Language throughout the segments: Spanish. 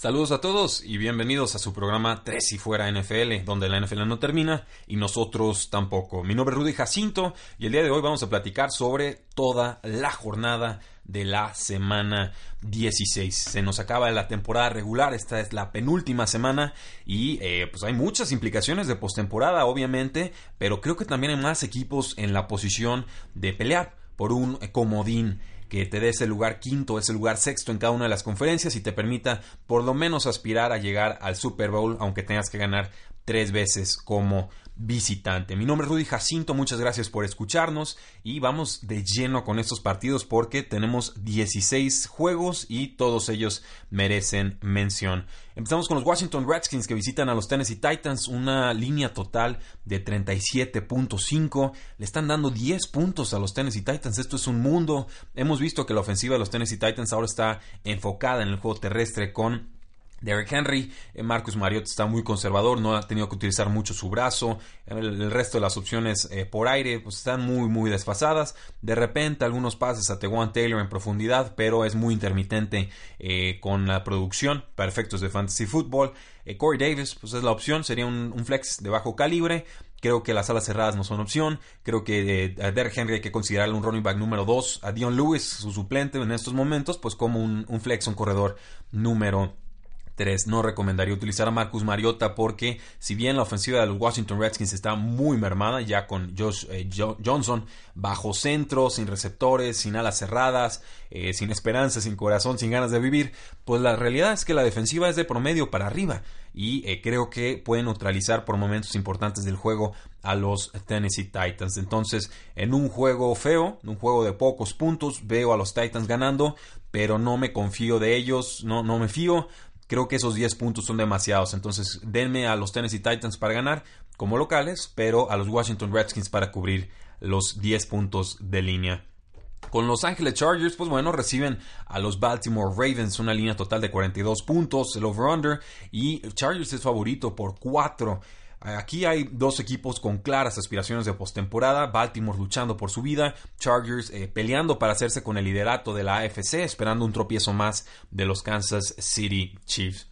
Saludos a todos y bienvenidos a su programa Tres y Fuera NFL, donde la NFL no termina y nosotros tampoco. Mi nombre es Rudy Jacinto y el día de hoy vamos a platicar sobre toda la jornada de la semana 16. Se nos acaba la temporada regular, esta es la penúltima semana y eh, pues hay muchas implicaciones de postemporada, obviamente, pero creo que también hay más equipos en la posición de pelear por un comodín que te dé ese lugar quinto, ese lugar sexto en cada una de las conferencias y te permita por lo menos aspirar a llegar al Super Bowl, aunque tengas que ganar tres veces como visitante. Mi nombre es Rudy Jacinto, muchas gracias por escucharnos y vamos de lleno con estos partidos porque tenemos 16 juegos y todos ellos merecen mención. Empezamos con los Washington Redskins que visitan a los Tennessee Titans, una línea total de 37.5. Le están dando 10 puntos a los Tennessee Titans, esto es un mundo. Hemos visto que la ofensiva de los Tennessee Titans ahora está enfocada en el juego terrestre con Derrick Henry, eh, Marcus Mariota está muy conservador, no ha tenido que utilizar mucho su brazo, el, resto de las opciones eh, por aire pues están muy muy desfasadas, de repente algunos pases a Tewan Taylor en profundidad, pero es muy intermitente eh, con la producción. Para efectos de fantasy football, Corey Davis pues es la opción, sería un, flex de bajo calibre, Creo que las alas cerradas no son opción. Creo que a Derrick Henry hay que considerarle un running back número 2. A Dion Lewis, su suplente en estos momentos, pues como un, un flex, un corredor número no recomendaría utilizar a Marcus Mariota porque si bien la ofensiva de los Washington Redskins está muy mermada ya con Josh eh, Johnson bajo centro, sin receptores, sin alas cerradas, eh, sin esperanza, sin corazón, sin ganas de vivir, pues la realidad es que la defensiva es de promedio para arriba y eh, creo que puede neutralizar por momentos importantes del juego a los Tennessee Titans. Entonces, en un juego feo, en un juego de pocos puntos, veo a los Titans ganando, pero no me confío de ellos, no, no me fío. Creo que esos 10 puntos son demasiados. Entonces, denme a los Tennessee Titans para ganar como locales, pero a los Washington Redskins para cubrir los 10 puntos de línea. Con Los Angeles Chargers, pues bueno, reciben a los Baltimore Ravens una línea total de 42 puntos, el over-under, y Chargers es favorito por 4. Aquí hay dos equipos con claras aspiraciones de postemporada, Baltimore luchando por su vida, Chargers eh, peleando para hacerse con el liderato de la AFC, esperando un tropiezo más de los Kansas City Chiefs.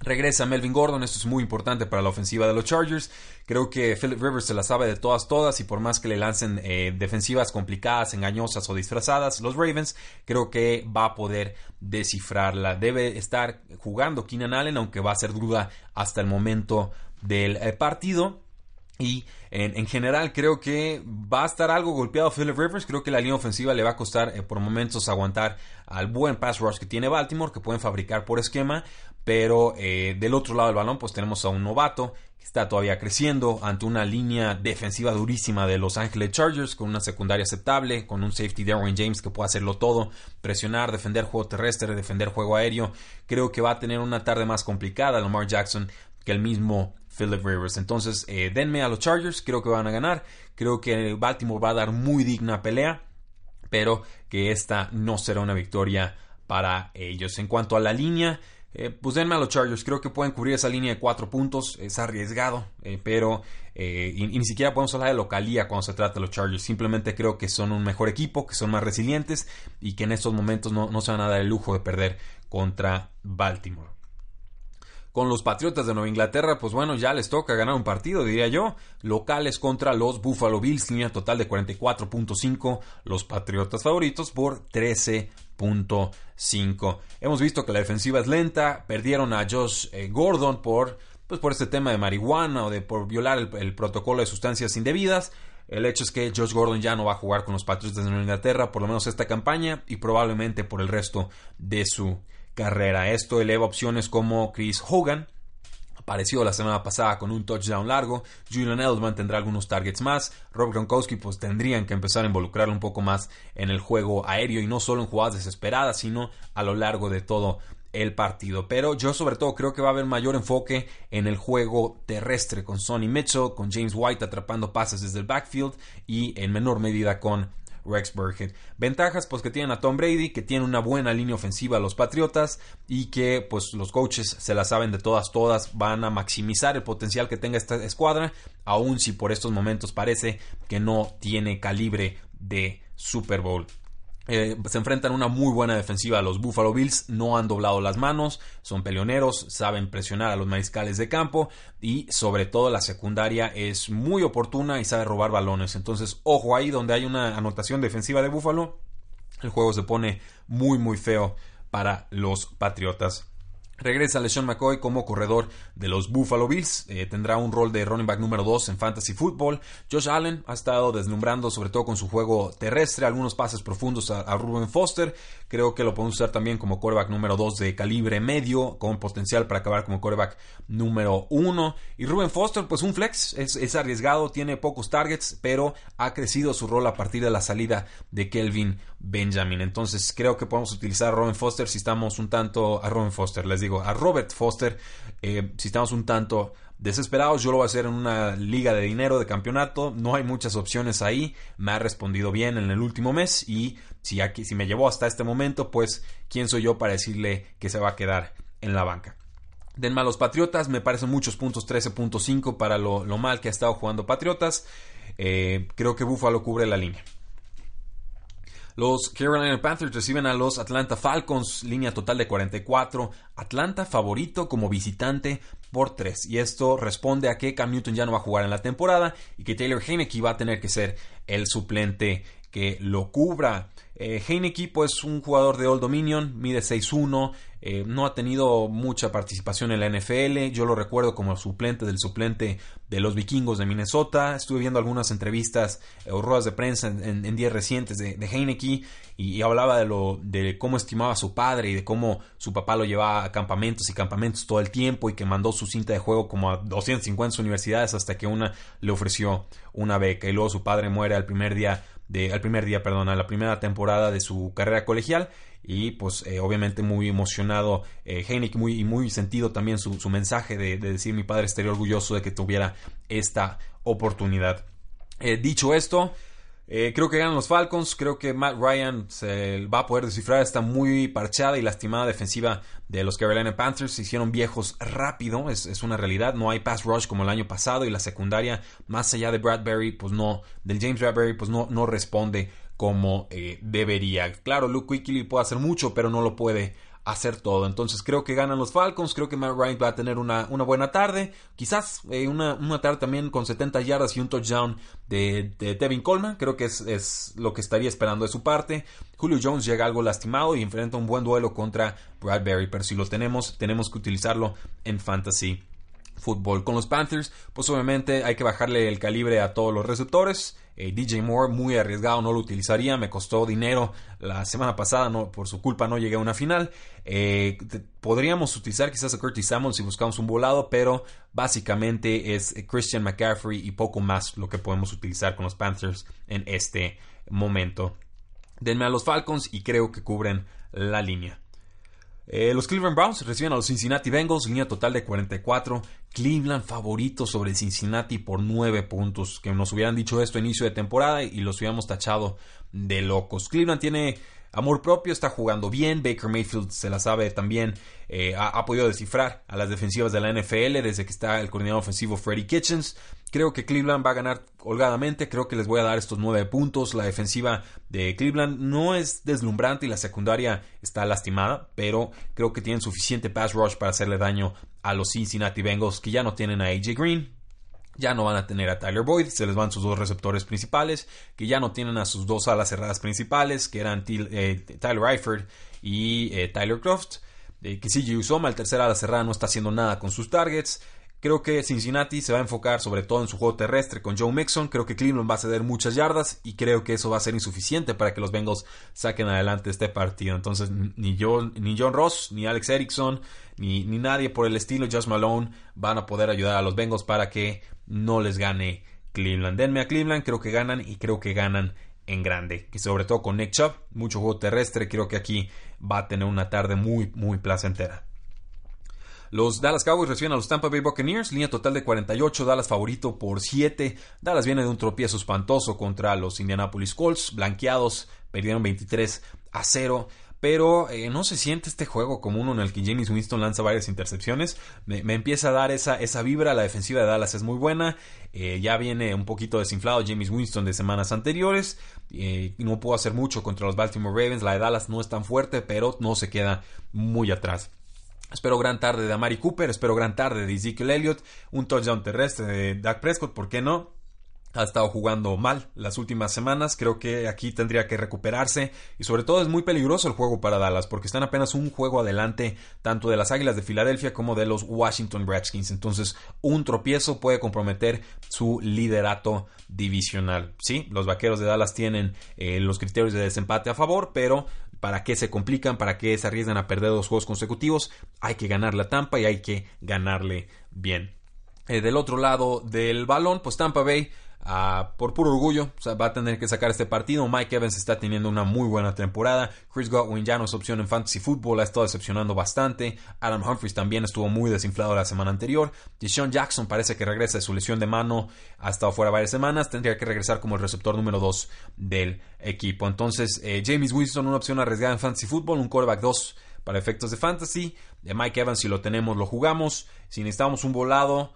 Regresa Melvin Gordon, esto es muy importante para la ofensiva de los Chargers. Creo que Philip Rivers se la sabe de todas, todas, y por más que le lancen eh, defensivas complicadas, engañosas o disfrazadas, los Ravens, creo que va a poder descifrarla. Debe estar jugando Keenan Allen, aunque va a ser duda hasta el momento del eh, partido. Y en, general creo que va a estar algo golpeado Philip Rivers. Creo que la línea ofensiva le va a costar eh, por momentos aguantar al buen pass rush que tiene Baltimore, que pueden fabricar por esquema. Pero eh, del otro lado del balón, pues tenemos a un novato que está todavía creciendo ante una línea defensiva durísima de Los Angeles Chargers, con una secundaria aceptable, con un safety Darwin James que puede hacerlo todo, presionar, defender juego terrestre, defender juego aéreo. Creo que va a tener una tarde más complicada Lamar Jackson que el mismo Philip Rivers. Entonces, eh, denme a los Chargers, creo que van a ganar. Creo que Baltimore va a dar muy digna pelea, pero que esta no será una victoria para ellos. En cuanto a la línea, eh, pues denme a los Chargers. Creo que pueden cubrir esa línea de cuatro puntos. Es arriesgado, eh, pero y, ni siquiera podemos hablar de localía cuando se trata de los Chargers. Simplemente creo que son un mejor equipo, que son más resilientes y que en estos momentos no, no se van a dar el lujo de perder contra Baltimore con los Patriotas de Nueva Inglaterra, pues bueno, ya les toca ganar un partido, diría yo. Locales contra los Buffalo Bills, línea total de 44.5, los Patriotas favoritos por 13.5. Hemos visto que la defensiva es lenta, perdieron a Josh eh, Gordon por, pues por este tema de marihuana o de por violar el, el protocolo de sustancias indebidas. El hecho es que Josh Gordon ya no va a jugar con los Patriotas de Nueva Inglaterra, por lo menos esta campaña, y probablemente por el resto de su carrera. Esto eleva opciones como Chris Hogan apareció la semana pasada con un touchdown largo. Julian Edelman tendrá algunos targets más. Rob Gronkowski pues tendrían que empezar a involucrarlo un poco más en el juego aéreo y no solo en jugadas desesperadas, sino a lo largo de todo el partido. Pero yo sobre todo creo que va a haber mayor enfoque en el juego terrestre con Sonny Mitchell, con James White atrapando pases desde el backfield y en menor medida con Rex Burkhead. Ventajas pues que tienen a Tom Brady, que tiene una buena línea ofensiva a los Patriotas y que pues los coaches se la saben de todas todas, van a maximizar el potencial que tenga esta escuadra, aun si por estos momentos parece que no tiene calibre de Super Bowl. Eh, se enfrentan una muy buena defensiva. Los Buffalo Bills no han doblado las manos, son peleoneros, saben presionar a los mariscales de campo y sobre todo la secundaria es muy oportuna y sabe robar balones. Entonces, ojo ahí donde hay una anotación defensiva de Buffalo, el juego se pone muy muy feo para los Patriotas. Regresa LeSean McCoy como corredor de los Buffalo Bills. Eh, tendrá un rol de running back número 2 en fantasy football. Josh Allen ha estado deslumbrando sobre todo con su juego terrestre, algunos pases profundos a, Ruben Foster. Creo que lo podemos usar también como quarterback número 2 de calibre medio, con potencial para acabar como quarterback número 1. Y Ruben Foster, pues un flex, es, es arriesgado, tiene pocos targets, pero ha crecido su rol a partir de la salida de Kelvin Benjamin. Entonces creo que podemos utilizar a Ruben Foster si estamos un tanto a Ruben Foster, les digo a Robert Foster, eh, si estamos un tanto desesperados, yo lo voy a hacer en una liga de dinero de campeonato, no hay muchas opciones ahí, me ha respondido bien en el último mes y si, aquí, si me llevó hasta este momento, pues quién soy yo para decirle que se va a quedar en la banca. Denme a los Patriotas, me parecen muchos puntos, 13.5 para lo, mal que ha estado jugando Patriotas. Eh, creo que Buffalo cubre la línea. Los Carolina Panthers reciben a los Atlanta Falcons, línea total de 44. Atlanta favorito como visitante por 3. Y esto responde a que Cam Newton ya no va a jugar en la temporada y que Taylor Heineke va a tener que ser el suplente que lo cubra. Eh, Heineke, pues un jugador de Old Dominion, mide 6'1, eh, no ha tenido mucha participación en la NFL. Yo lo recuerdo como suplente del suplente de los vikingos de Minnesota. Estuve viendo algunas entrevistas eh, o ruedas de prensa en, días recientes de, de Heineke y, hablaba de, lo, de cómo estimaba a su padre y de cómo su papá lo llevaba a campamentos y campamentos todo el tiempo y que mandó su cinta de juego como a 250 universidades hasta que una le ofreció una beca y luego su padre muere al primer día de, al primer día, perdón, a la primera temporada de su carrera colegial y pues eh, obviamente muy emocionado eh, muy, muy sentido también su, mensaje de, decir mi padre estaría orgulloso de que tuviera esta oportunidad. Eh, dicho esto, eh, creo que ganan los Falcons. Creo que Matt Ryan se va a poder descifrar esta muy parchada y lastimada defensiva de los Carolina Panthers. Se hicieron viejos rápido, es, una realidad. No hay pass rush como el año pasado y la secundaria, más allá de Bradbury, pues no, del James Bradbury, pues no, no responde como eh, debería. Claro, Luke Quickly puede hacer mucho, pero no lo puede hacer todo. Entonces creo que ganan los Falcons, creo que Matt Ryan va a tener una, una buena tarde, quizás eh, una, una, tarde también con 70 yardas y un touchdown de, de Tevin Coleman, creo que es, es, lo que estaría esperando de su parte. Julio Jones llega algo lastimado y enfrenta un buen duelo contra Bradbury, pero si lo tenemos, tenemos que utilizarlo en fantasy fútbol. Con los Panthers, pues obviamente hay que bajarle el calibre a todos los receptores. Eh, DJ Moore, muy arriesgado, no lo utilizaría. Me costó dinero la semana pasada, no, por su culpa no llegué a una final. Eh, podríamos utilizar quizás a Curtis Samuel si buscamos un volado, pero básicamente es Christian McCaffrey y poco más lo que podemos utilizar con los Panthers en este momento. Denme a los Falcons y creo que cubren la línea. Eh, los Cleveland Browns reciben a los Cincinnati Bengals, línea total de 44. Cleveland favorito sobre Cincinnati por 9 puntos. Que nos hubieran dicho esto a inicio de temporada y los hubiéramos tachado de locos. Cleveland tiene amor propio, está jugando bien. Baker Mayfield se la sabe también. Eh, ha, podido descifrar a las defensivas de la NFL desde que está el coordinador ofensivo Freddie Kitchens. Creo que Cleveland va a ganar holgadamente. Creo que les voy a dar estos nueve puntos. La defensiva de Cleveland no es deslumbrante y la secundaria está lastimada, pero creo que tienen suficiente pass rush para hacerle daño a los Cincinnati Bengals que ya no tienen a AJ Green. Ya no van a tener a Tyler Boyd, se les van sus dos receptores principales, que ya no tienen a sus dos alas cerradas principales, que eran eh, Tyler Eifert y eh, Tyler Croft. Eh, que CJ Usoma, el tercer ala cerrada, no está haciendo nada con sus targets. Creo que Cincinnati se va a enfocar sobre todo en su juego terrestre con Joe Mixon. Creo que Cleveland va a ceder muchas yardas y creo que eso va a ser insuficiente para que los Bengals saquen adelante este partido. Entonces, ni, John, ni John Ross, ni Alex Erickson, ni, ni nadie por el estilo Josh Malone van a poder ayudar a los Bengals para que no les gane Cleveland. Denme a Cleveland, creo que ganan y creo que ganan en grande. Y sobre todo con Nick Chubb, mucho juego terrestre. Creo que aquí va a tener una tarde muy, muy placentera. Los Dallas Cowboys reciben a los Tampa Bay Buccaneers, línea total de 48, Dallas favorito por 7. Dallas viene de un tropiezo espantoso contra los Indianapolis Colts, blanqueados, perdieron 23 a 0 pero eh, no se siente este juego como uno en el que James Winston lanza varias intercepciones. Me, empieza a dar esa, esa vibra, la defensiva de Dallas es muy buena, eh, ya viene un poquito desinflado James Winston de semanas anteriores, eh, no puedo hacer mucho contra los Baltimore Ravens, la de Dallas no es tan fuerte, pero no se queda muy atrás. Espero gran tarde de Amari Cooper, espero gran tarde de Ezekiel Elliott, un touchdown terrestre de Dak Prescott, ¿por qué no? ha estado jugando mal las últimas semanas. Creo que aquí tendría que recuperarse. Y sobre todo es muy peligroso el juego para Dallas porque están apenas un juego adelante tanto de las Águilas de Filadelfia como de los Washington Redskins. Entonces un tropiezo puede comprometer su liderato divisional. Sí, los Vaqueros de Dallas tienen eh, los criterios de desempate a favor, pero ¿para qué se complican? ¿Para qué se arriesgan a perder dos juegos consecutivos? Hay que ganar la tampa y hay que ganarle bien. Eh, del otro lado del balón, pues Tampa Bay por puro orgullo, va a tener que sacar este partido. Mike Evans está teniendo una muy buena temporada. Chris Godwin ya no es opción en fantasy football, ha estado decepcionando bastante. Adam Humphries también estuvo muy desinflado la semana anterior. Deshaun Jackson parece que regresa de su lesión de mano, ha estado fuera varias semanas, tendría que regresar como el receptor número 2 del equipo. Entonces, eh, James Winston, una opción arriesgada en fantasy football, un quarterback 2 para efectos de fantasy. De Mike Evans, si lo tenemos, lo jugamos. Si necesitamos un volado.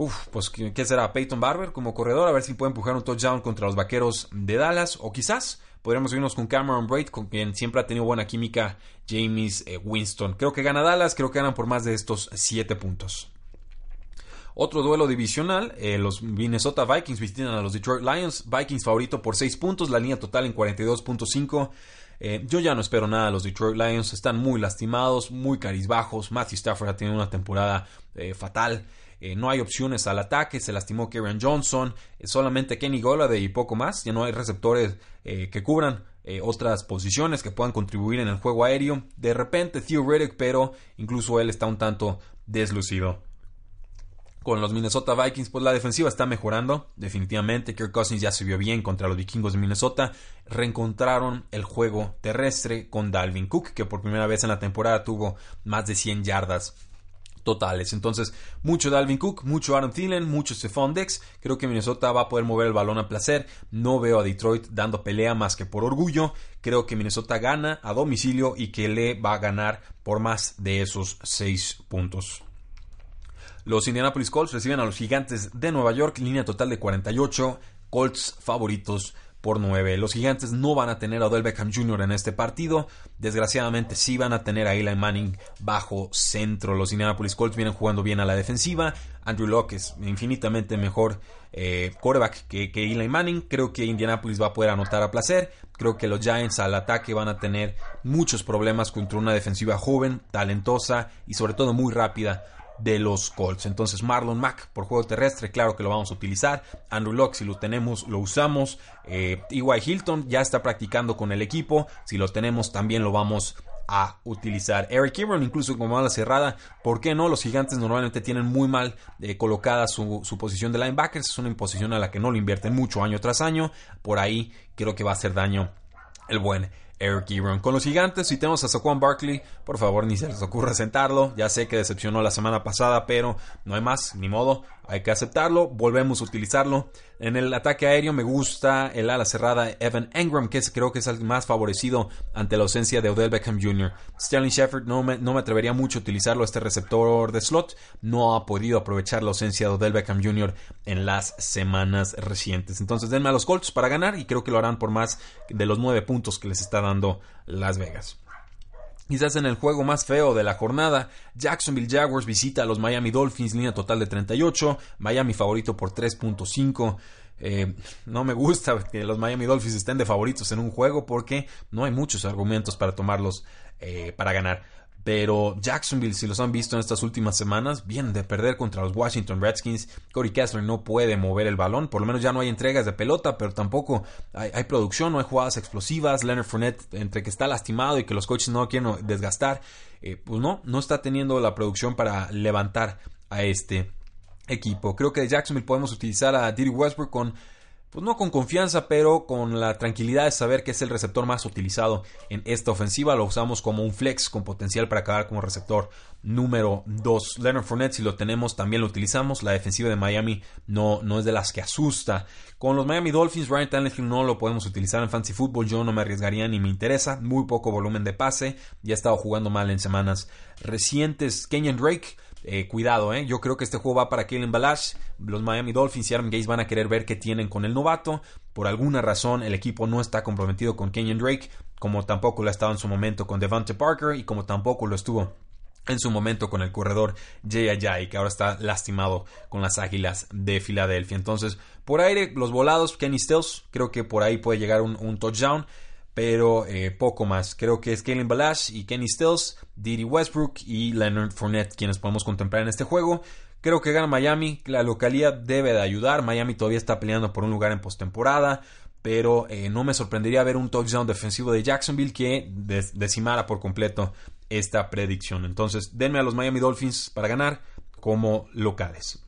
Uf, pues ¿qué será? Peyton Barber como corredor, a ver si puede empujar un touchdown contra los vaqueros de Dallas. O quizás podríamos irnos con Cameron Braid, con quien siempre ha tenido buena química James eh, Winston. Creo que gana Dallas, creo que ganan por más de estos 7 puntos. Otro duelo divisional, eh, los Minnesota Vikings visitan a los Detroit Lions. Vikings favorito por 6 puntos, la línea total en 42.5. Eh, yo ya no espero nada los Detroit Lions, están muy lastimados, muy carizbajos. Matthew Stafford ha tenido una temporada fatal. Eh, no hay opciones al ataque, se lastimó Kieran Johnson, eh, solamente Kenny Golladay y poco más, ya no hay receptores eh, que cubran otras posiciones que puedan contribuir en el juego aéreo. De repente Theo Riddick, pero incluso él está un tanto deslucido. Con los Minnesota Vikings, pues la defensiva está mejorando, definitivamente. Kirk Cousins ya se vio bien contra los vikingos de Minnesota. Reencontraron el juego terrestre con Dalvin Cook, que por primera vez en la temporada tuvo más de 100 yardas totales. Entonces, mucho Dalvin Cook, mucho Aaron Thielen, mucho Stephon Dex. Creo que Minnesota va a poder mover el balón a placer. No veo a Detroit dando pelea más que por orgullo. Creo que Minnesota gana a domicilio y que le va a ganar por más de esos 6 puntos. Los Indianapolis Colts reciben a los Gigantes de Nueva York, línea total de 48. Colts favoritos por 9. Los gigantes no van a tener a Odell Beckham Jr. en este partido. Desgraciadamente sí van a tener a Eli Manning bajo centro. Los Indianapolis Colts vienen jugando bien a la defensiva. Andrew Locke es infinitamente mejor eh, quarterback que, que Eli Manning. Creo que Indianapolis va a poder anotar a placer. Creo que los Giants al ataque van a tener muchos problemas contra una defensiva joven, talentosa y sobre todo muy rápida de los Colts. Entonces Marlon Mack por juego terrestre, claro que lo vamos a utilizar. Andrew Locke, si lo tenemos, lo usamos. Eh, Hilton ya está practicando con el equipo. Si lo tenemos, también lo vamos a utilizar. Eric Ebron, incluso como mala cerrada, ¿por qué no? Los gigantes normalmente tienen muy mal eh, colocada su, posición de linebackers. Es una imposición a la que no lo invierten mucho año tras año. Por ahí creo que va a hacer daño el buen Eric Ebron. Con los gigantes, si tenemos a Saquon Barkley, por favor ni se les ocurra sentarlo. Ya sé que decepcionó la semana pasada, pero no hay más, ni modo hay que aceptarlo, volvemos a utilizarlo. En el ataque aéreo me gusta el ala cerrada Evan Engram, que creo que es el más favorecido ante la ausencia de Odell Beckham Jr. Sterling Shepard no me, no me atrevería mucho a utilizarlo, este receptor de slot. No ha podido aprovechar la ausencia de Odell Beckham Jr. en las semanas recientes. Entonces denme a los Colts para ganar y creo que lo harán por más de los nueve puntos que les está Las Vegas. Quizás en el juego más feo de la jornada, Jacksonville Jaguars visita a los Miami Dolphins, línea total de 38, Miami favorito por 3.5. Eh, no me gusta que los Miami Dolphins estén de favoritos en un juego porque no hay muchos argumentos para tomarlos eh, para ganar. Pero Jacksonville, si los han visto en estas últimas semanas, vienen de perder contra los Washington Redskins. Corey Kessler no puede mover el balón. Por lo menos ya no hay entregas de pelota, pero tampoco hay, producción, no hay jugadas explosivas. Leonard Fournette, entre que está lastimado y que los coaches no quieren desgastar, eh, pues no, no está teniendo la producción para levantar a este equipo. Creo que de Jacksonville podemos utilizar a Diddy Westbrook con pues no con confianza, pero con la tranquilidad de saber que es el receptor más utilizado en esta ofensiva. Lo usamos como un flex con potencial para acabar como receptor número 2. Leonard Fournette, si lo tenemos, también lo utilizamos. La defensiva de Miami no, no es de las que asusta. Con los Miami Dolphins, Ryan Tannehill no lo podemos utilizar en fantasy football. Yo no me arriesgaría ni me interesa. Muy poco volumen de pase. Ya ha estado jugando mal en semanas recientes. Kenyon Drake eh, cuidado, eh. Yo creo que este juego va para Kalen Balash. Los Miami Dolphins y Aaron Gates van a querer ver qué tienen con el novato. Por alguna razón, el equipo no está comprometido con Kenyon Drake, como tampoco lo ha estado en su momento con Devante Parker y como tampoco lo estuvo en su momento con el corredor Jay Ajay, que ahora está lastimado con las Águilas de Filadelfia. Entonces, por aire, los volados, Kenny Stills, creo que por ahí puede llegar un touchdown pero eh, poco más. Creo que es Kalen Balash y Kenny Stills, Didi Westbrook y Leonard Fournette quienes podemos contemplar en este juego. Creo que gana Miami, la localidad debe de ayudar. Miami todavía está peleando por un lugar en postemporada, pero eh, no me sorprendería ver un touchdown defensivo de Jacksonville que decimara por completo esta predicción. Entonces, denme a los Miami Dolphins para ganar como locales.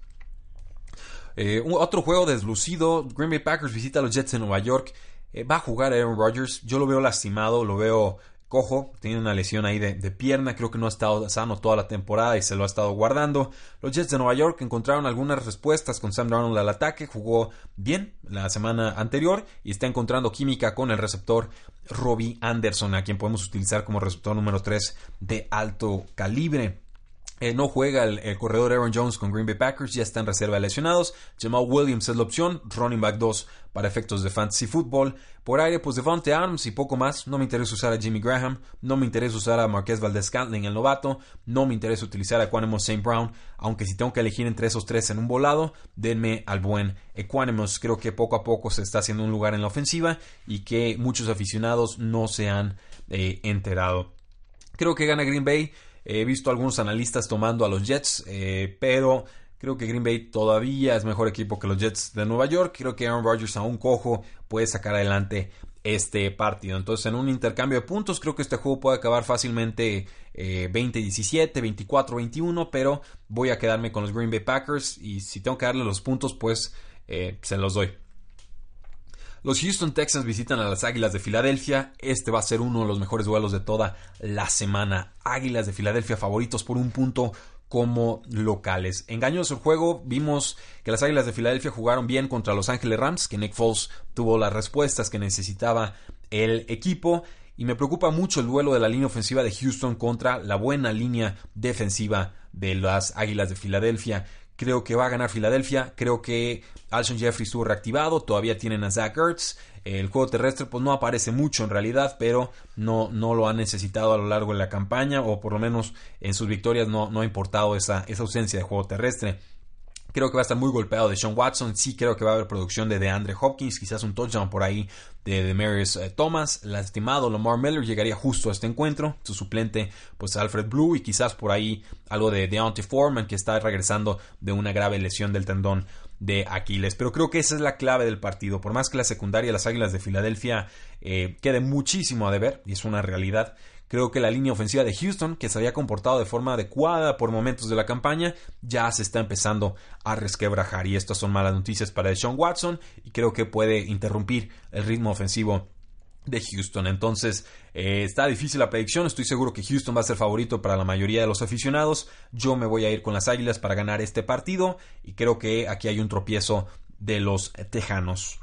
Eh, otro juego deslucido, Green Bay Packers visita a los Jets en Nueva York. Eh, va a jugar Aaron Rodgers. Yo lo veo lastimado, lo veo cojo. Tiene una lesión ahí de, pierna. Creo que no ha estado sano toda la temporada y se lo ha estado guardando. Los Jets de Nueva York encontraron algunas respuestas con Sam Darnold al ataque. Jugó bien la semana anterior y está encontrando química con el receptor Robbie Anderson, a quien podemos utilizar como receptor número 3 de alto calibre. Eh, no juega el, corredor Aaron Jones con Green Bay Packers, ya está en reserva de lesionados. Jamal Williams es la opción, running back 2 para efectos de fantasy football. Por aire, pues Devontae Adams y poco más. No me interesa usar a Jimmy Graham, no me interesa usar a Marquez Valdez Scantling, el novato, no me interesa utilizar a Equanimous St. Brown, aunque si tengo que elegir entre esos tres en un volado, denme al buen Equanimous. Creo que poco a poco se está haciendo un lugar en la ofensiva y que muchos aficionados no se han eh, enterado. Creo que gana Green Bay. He visto algunos analistas tomando a los Jets, eh, pero creo que Green Bay todavía es mejor equipo que los Jets de Nueva York. Creo que Aaron Rodgers aún cojo puede sacar adelante este partido. Entonces, en un intercambio de puntos, creo que este juego puede acabar fácilmente 20-17, 24-21, pero voy a quedarme con los Green Bay Packers y si tengo que darle los puntos, pues eh, se los doy. Los Houston Texans visitan a las Águilas de Filadelfia. Este va a ser uno de los mejores duelos de toda la semana. Águilas de Filadelfia favoritos por un punto como locales. Engañoso el juego, vimos que las Águilas de Filadelfia jugaron bien contra Los Ángeles Rams, que Nick Foles tuvo las respuestas que necesitaba el equipo. Y me preocupa mucho el duelo de la línea ofensiva de Houston contra la buena línea defensiva de las Águilas de Filadelfia. Creo que va a ganar Filadelfia. Creo que Alshon Jeffrey estuvo reactivado. Todavía tienen a Zach Ertz. El juego terrestre pues no aparece mucho en realidad, pero no, no lo ha necesitado a lo largo de la campaña o por lo menos en sus victorias no, no ha importado esa, esa ausencia de juego terrestre. Creo que va a estar muy golpeado de Sean Watson. Sí creo que va a haber producción de DeAndre Hopkins. Quizás un touchdown por ahí de Demarius eh, Thomas. Lastimado Lamar Miller llegaría justo a este encuentro. Su suplente, pues Alfred Blue. Y quizás por ahí algo de Deontay Foreman, que está regresando de una grave lesión del tendón de Aquiles. Pero creo que esa es la clave del partido. Por más que la secundaria de las Águilas de Filadelfia eh, quede muchísimo a deber, y es una realidad, Creo que la línea ofensiva de Houston, que se había comportado de forma adecuada por momentos de la campaña, ya se está empezando a resquebrajar. Y estas son malas noticias para Sean Watson y creo que puede interrumpir el ritmo ofensivo de Houston. Entonces, eh, está difícil la predicción. Estoy seguro que Houston va a ser favorito para la mayoría de los aficionados. Yo me voy a ir con las Águilas para ganar este partido y creo que aquí hay un tropiezo de los Tejanos.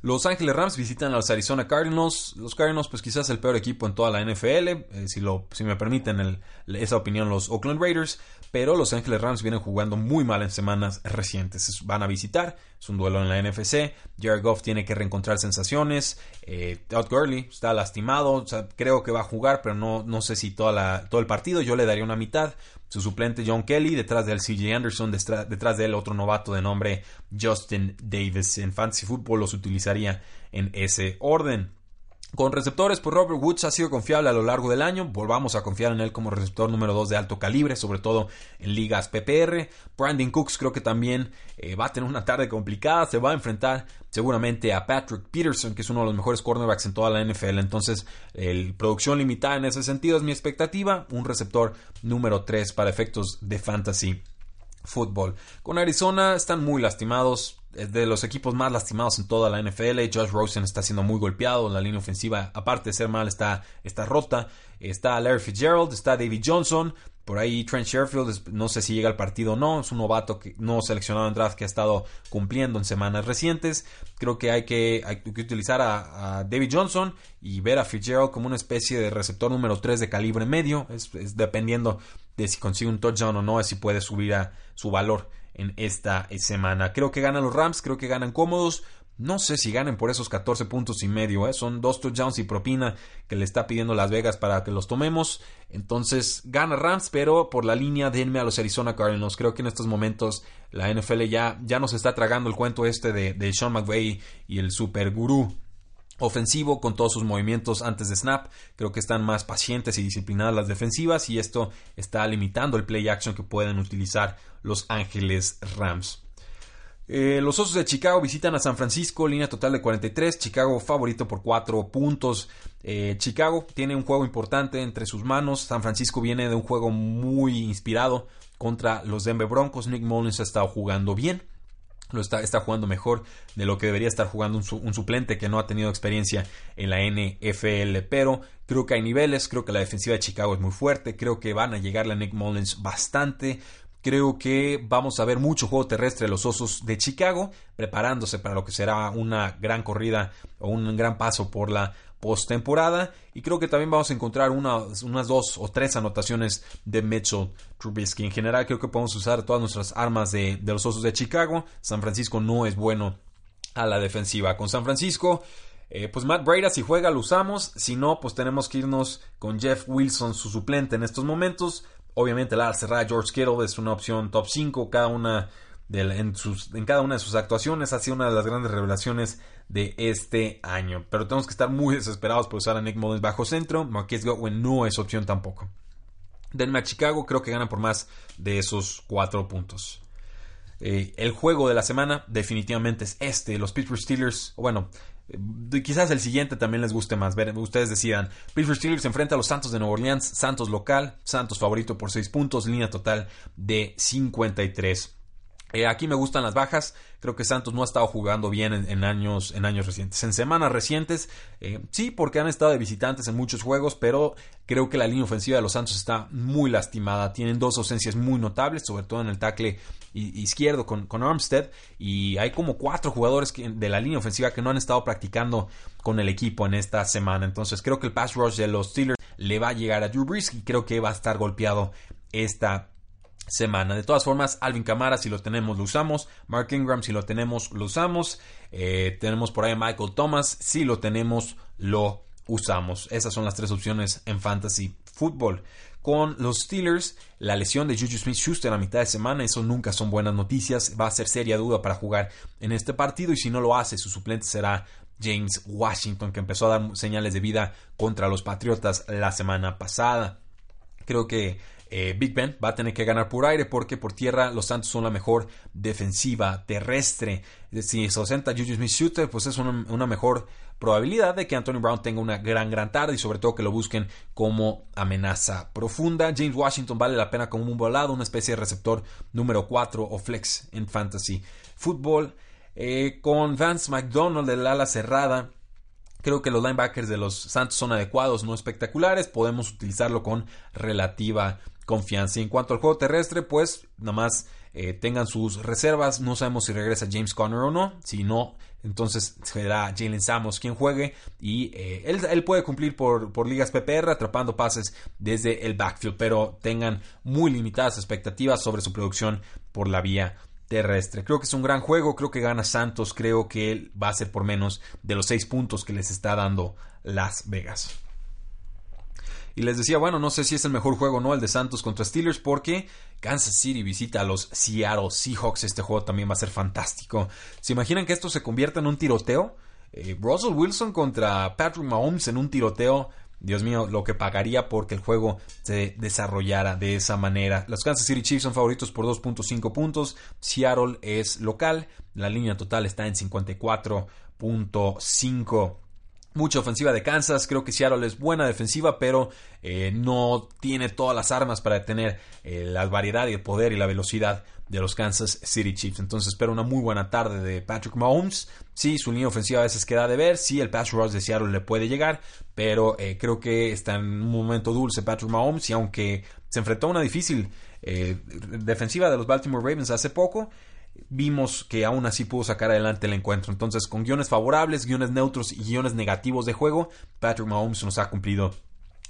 Los Ángeles Rams visitan a los Arizona Cardinals. Los Cardinals, pues quizás el peor equipo en toda la NFL, eh, si, me permiten esa opinión, los Oakland Raiders. Pero los Ángeles Rams vienen jugando muy mal en semanas recientes. Van a visitar, es un duelo en la NFC. Jared Goff tiene que reencontrar sensaciones. Eh, Todd Gurley está lastimado. creo que va a jugar, pero no, no sé si toda la, todo el partido. Yo le daría una mitad. Su suplente John Kelly, detrás de él CJ Anderson, detrás de él otro novato de nombre Justin Davis. En Fantasy Football los utilizaría en ese orden. Con receptores, pues Robert Woods ha sido confiable a lo largo del año. Volvamos a confiar en él como receptor número 2 de alto calibre, sobre todo en ligas PPR. Brandon Cooks creo que también eh, va a tener una tarde complicada. Se va a enfrentar seguramente a Patrick Peterson, que es uno de los mejores cornerbacks en toda la NFL. Entonces, el, producción limitada en ese sentido es mi expectativa. Un receptor número 3 para efectos de fantasy fútbol. Con Arizona están muy lastimados de los equipos más lastimados en toda la NFL. Josh Rosen está siendo muy golpeado. La línea ofensiva, aparte de ser mal, está, está rota. Está Larry Fitzgerald, está David Johnson. Por ahí Trent Sherfield, no sé si llega al partido o no. Es un novato que no seleccionado en draft que ha estado cumpliendo en semanas recientes. Creo que hay que, utilizar a, David Johnson y ver a Fitzgerald como una especie de receptor número 3 de calibre medio. Es, es dependiendo de si consigue un touchdown o no, es si puede subir a su valor en esta semana. Creo que ganan los Rams, creo que ganan cómodos. No sé si ganen por esos 14 puntos y medio. ¿eh? Son dos touchdowns y propina que le está pidiendo Las Vegas para que los tomemos. Entonces gana Rams, pero por la línea denme a los Arizona Cardinals. Creo que en estos momentos la NFL ya, ya nos está tragando el cuento este de, de Sean McVay y el super gurú ofensivo con todos sus movimientos antes de snap. Creo que están más pacientes y disciplinadas las defensivas y esto está limitando el play action que pueden utilizar los Ángeles Rams. Eh, los Osos de Chicago visitan a San Francisco, línea total de 43. Chicago favorito por 4 puntos. Eh, Chicago tiene un juego importante entre sus manos. San Francisco viene de un juego muy inspirado contra los Denver Broncos. Nick Mullins ha estado jugando bien lo está, está, jugando mejor de lo que debería estar jugando un, suplente que no ha tenido experiencia en la NFL. Pero creo que hay niveles, creo que la defensiva de Chicago es muy fuerte, creo que van a llegarle a Nick Mullins bastante. Creo que vamos a ver mucho juego terrestre de los Osos de Chicago, preparándose para lo que será una gran corrida o un gran paso por la postemporada. Y creo que también vamos a encontrar unas, dos o tres anotaciones de Mitchell Trubisky. En general, creo que podemos usar todas nuestras armas de, los Osos de Chicago. San Francisco no es bueno a la defensiva. Con San Francisco. Eh, pues Matt Breda, si juega, lo usamos. Si no, pues tenemos que irnos con Jeff Wilson, su suplente en estos momentos. Obviamente, la cerrada George Kittle es una opción top 5. Cada una en, cada una de sus actuaciones ha sido una de las grandes revelaciones de este año. Pero tenemos que estar muy desesperados por usar a Nick Mullins bajo centro. Marquez Godwin no es opción tampoco. Denme a Chicago, creo que ganan por más de esos cuatro puntos. Eh, el juego de la semana definitivamente es este. Los Pittsburgh Steelers, bueno, eh, quizás el siguiente también les guste más. Ver, ustedes decidan. Pittsburgh Steelers enfrenta a los Santos de Nueva Orleans. Santos local. Santos favorito por 6 puntos. Línea total de 53. Eh, aquí me gustan las bajas. Creo que Santos no ha estado jugando bien en, años, en años recientes. En semanas recientes, eh, sí, porque han estado de visitantes en muchos juegos, pero creo que la línea ofensiva de los Santos está muy lastimada. Tienen dos ausencias muy notables, sobre todo en el tackle izquierdo con, con Armstead. Y hay como cuatro jugadores de la línea ofensiva que no han estado practicando con el equipo en esta semana. Entonces creo que el pass rush de los Steelers le va a llegar a Drew Brees y creo que va a estar golpeado esta semana. De todas formas, Alvin Camara, si lo tenemos, lo usamos. Mark Ingram, si lo tenemos, lo usamos. Eh, tenemos por ahí a Michael Thomas, si lo tenemos, lo usamos. Esas son las tres opciones en Fantasy Football. Con los Steelers, la lesión de Juju Smith Schuster a mitad de semana, eso nunca son buenas noticias. Va a ser seria duda para jugar en este partido y si no lo hace, su suplente será James Washington, que empezó a dar señales de vida contra los Patriotas la semana pasada. Creo que eh, Big Ben va a tener que ganar por aire porque por tierra los Santos son la mejor defensiva terrestre. Si se ausenta Juju Smith-Shooter, pues es una, mejor probabilidad de que Anthony Brown tenga una gran, gran tarde y sobre todo que lo busquen como amenaza profunda. James Washington vale la pena como un volado, una especie de receptor número 4 o flex en fantasy football. Eh, con Vance McDonald del ala cerrada, Creo que los linebackers de los Santos son adecuados, no espectaculares. Podemos utilizarlo con relativa confianza. Y en cuanto al juego terrestre, pues nada más eh, tengan sus reservas. No sabemos si regresa James Conner o no. Si no, entonces será Jalen Samos quien juegue. Y eh, él, puede cumplir por, por, ligas PPR atrapando pases desde el backfield. Pero tengan muy limitadas expectativas sobre su producción por la vía terrestre. Creo que es un gran juego, creo que gana Santos, creo que él va a ser por menos de los seis puntos que les está dando Las Vegas. Y les decía, bueno, no sé si es el mejor juego no el de Santos contra Steelers porque Kansas City visita a los Seattle Seahawks. Este juego también va a ser fantástico. ¿Se imaginan que esto se convierta en un tiroteo? Eh, Russell Wilson contra Patrick Mahomes en un tiroteo. Dios mío, lo que pagaría porque el juego se desarrollara de esa manera. Los Kansas City Chiefs son favoritos por 2.5 puntos. Seattle es local. La línea total está en 54.5 mucha ofensiva de Kansas. Creo que Seattle es buena defensiva, pero eh, no tiene todas las armas para detener eh, la variedad y el poder y la velocidad de los Kansas City Chiefs. Entonces espero una muy buena tarde de Patrick Mahomes. Sí, su línea ofensiva a veces queda de ver. Sí, el pass rush de Seattle le puede llegar, pero eh, creo que está en un momento dulce Patrick Mahomes y aunque se enfrentó a una difícil defensiva de los Baltimore Ravens hace poco, vimos que aún así pudo sacar adelante el encuentro. Entonces, con guiones favorables, guiones neutros y guiones negativos de juego, Patrick Mahomes nos ha cumplido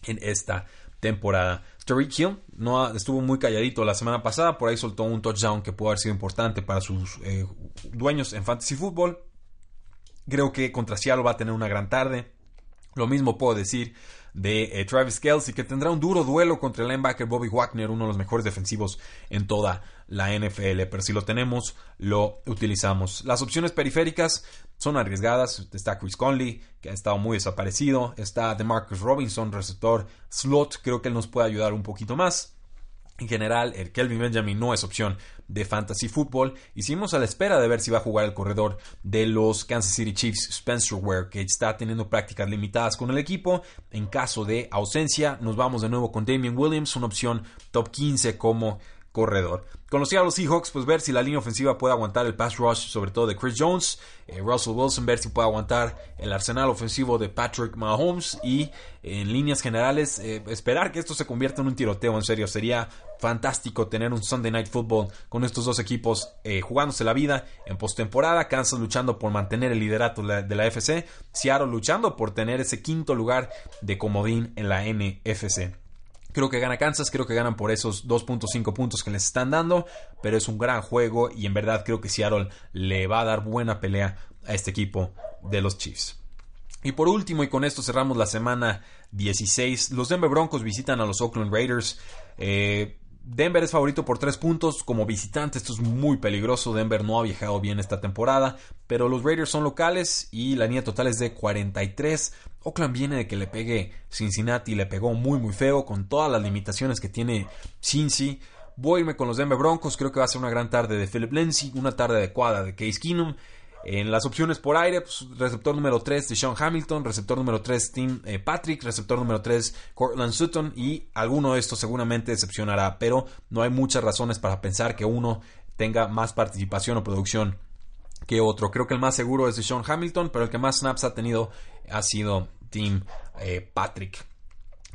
en esta temporada. Tariq Hill no estuvo muy calladito la semana pasada, por ahí soltó un touchdown que pudo haber sido importante para sus eh, dueños en fantasy football. Creo que contra Seattle va a tener una gran tarde. Lo mismo puedo decir de eh, Travis Kelsey, que tendrá un duro duelo contra el linebacker Bobby Wagner, uno de los mejores defensivos en toda la NFL. Pero si lo tenemos, lo utilizamos. Las opciones periféricas son arriesgadas. Está Chris Conley, que ha estado muy desaparecido. Está DeMarcus Robinson, receptor slot. Creo que él nos puede ayudar un poquito más. En general, el Kelvin Benjamin no es opción de fantasy football. Y seguimos a la espera de ver si va a jugar el corredor de los Kansas City Chiefs, Spencer Ware, que está teniendo prácticas limitadas con el equipo. En caso de ausencia, nos vamos de nuevo con Damian Williams, una opción top 15 como corredor. Con los Seahawks, pues ver si la línea ofensiva puede aguantar el pass rush, sobre todo de Chris Jones, eh, Russell Wilson, ver si puede aguantar el arsenal ofensivo de Patrick Mahomes y en líneas generales eh, esperar que esto se convierta en un tiroteo. En serio, sería fantástico tener un Sunday Night Football con estos dos equipos eh, jugándose la vida en postemporada. Kansas luchando por mantener el liderato de la FC, Seattle luchando por tener ese quinto lugar de comodín en la NFC. Creo que gana Kansas, creo que ganan por esos 2.5 puntos que les están dando, pero es un gran juego y en verdad creo que Seattle le va a dar buena pelea a este equipo de los Chiefs. Y por último, y con esto cerramos la semana 16, los Denver Broncos visitan a los Oakland Raiders. Eh, Denver es favorito por 3 puntos como visitante. Esto es muy peligroso. Denver no ha viajado bien esta temporada. Pero los Raiders son locales y la línea total es de 43. Oakland viene de que le pegue Cincinnati. Le pegó muy muy feo con todas las limitaciones que tiene Cincy. Voy a irme con los Denver Broncos. Creo que va a ser una gran tarde de Philip Lindsay. Una tarde adecuada de Case Keenum. En las opciones por aire, pues, receptor número 3 de Sean Hamilton, receptor número 3 Tim eh, Patrick, receptor número 3 Cortland Sutton y alguno de estos seguramente decepcionará, pero no hay muchas razones para pensar que uno tenga más participación o producción que otro. Creo que el más seguro es de Sean Hamilton, pero el que más snaps ha tenido ha sido Tim eh, Patrick.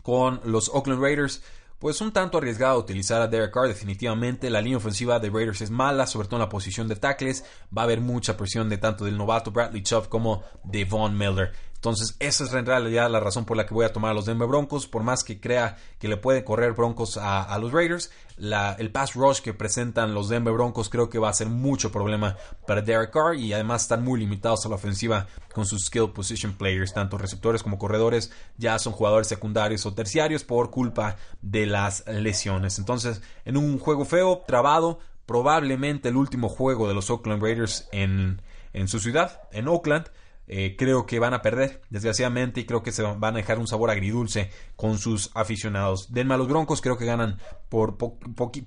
Con los Oakland Raiders, pues un tanto arriesgado utilizar a Derek Carr definitivamente. La línea ofensiva de Raiders es mala, sobre todo en la posición de tackles. Va a haber mucha presión de tanto del novato Bradley Chubb como de Von Miller. Entonces, esa es en realidad la razón por la que voy a tomar a los Denver Broncos. Por más que crea que le puede correr Broncos a, los Raiders, el pass rush que presentan los Denver Broncos creo que va a ser mucho problema para Derek Carr y además están muy limitados a la ofensiva con sus skill position players, tanto receptores como corredores ya son jugadores secundarios o terciarios por culpa de las lesiones. Entonces, en un juego feo, trabado, probablemente el último juego de los Oakland Raiders en, en su ciudad, en Oakland. Eh, creo que van a perder, desgraciadamente, y creo que se van a dejar un sabor agridulce con sus aficionados. Denme a los Broncos, creo que ganan por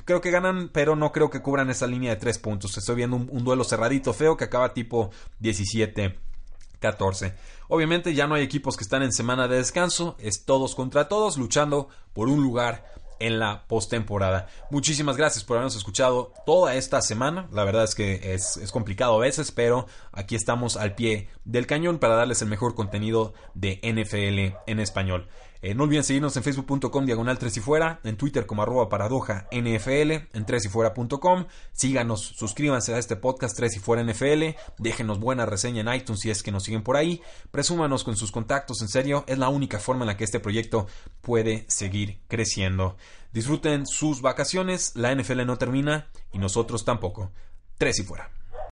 creo que ganan, pero no creo que cubran esa línea de tres puntos. Estoy viendo un, un duelo cerradito feo que acaba tipo 17. 14. Obviamente ya no hay equipos que están en semana de descanso, es todos contra todos luchando por un lugar en la postemporada. Muchísimas gracias por habernos escuchado toda esta semana. La verdad es que es, es, complicado a veces, pero aquí estamos al pie del cañón para darles el mejor contenido de NFL en español. Eh, no olviden seguirnos en facebook.com diagonal 3 y fuera, en Twitter como arroba paradoja NFL, en 3 y fuera.com. Síganos, suscríbanse a este podcast 3 y fuera NFL, déjenos buena reseña en iTunes si es que nos siguen por ahí, presúmanos con sus contactos, en serio, es la única forma en la que este proyecto puede seguir creciendo. Disfruten sus vacaciones, la NFL no termina y nosotros tampoco. 3 y fuera.